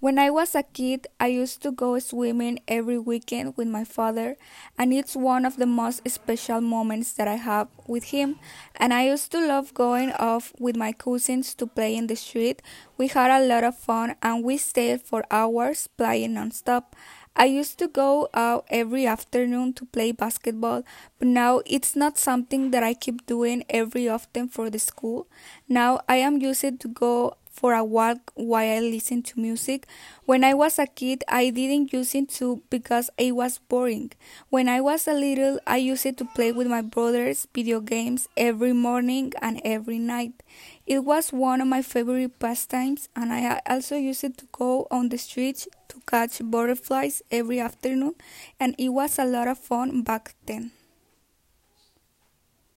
When I was a kid, I used to go swimming every weekend with my father, and it's one of the most special moments that I have with him. And I used to love going off with my cousins to play in the street. We had a lot of fun and we stayed for hours playing nonstop. I used to go out every afternoon to play basketball, but now it's not something that I keep doing every often for the school. Now I am used to go for a walk while I listen to music. When I was a kid, I didn't use it to because it was boring. When I was a little, I used it to play with my brothers video games every morning and every night. It was one of my favorite pastimes, and I also used it to go on the streets to catch butterflies every afternoon, and it was a lot of fun back then.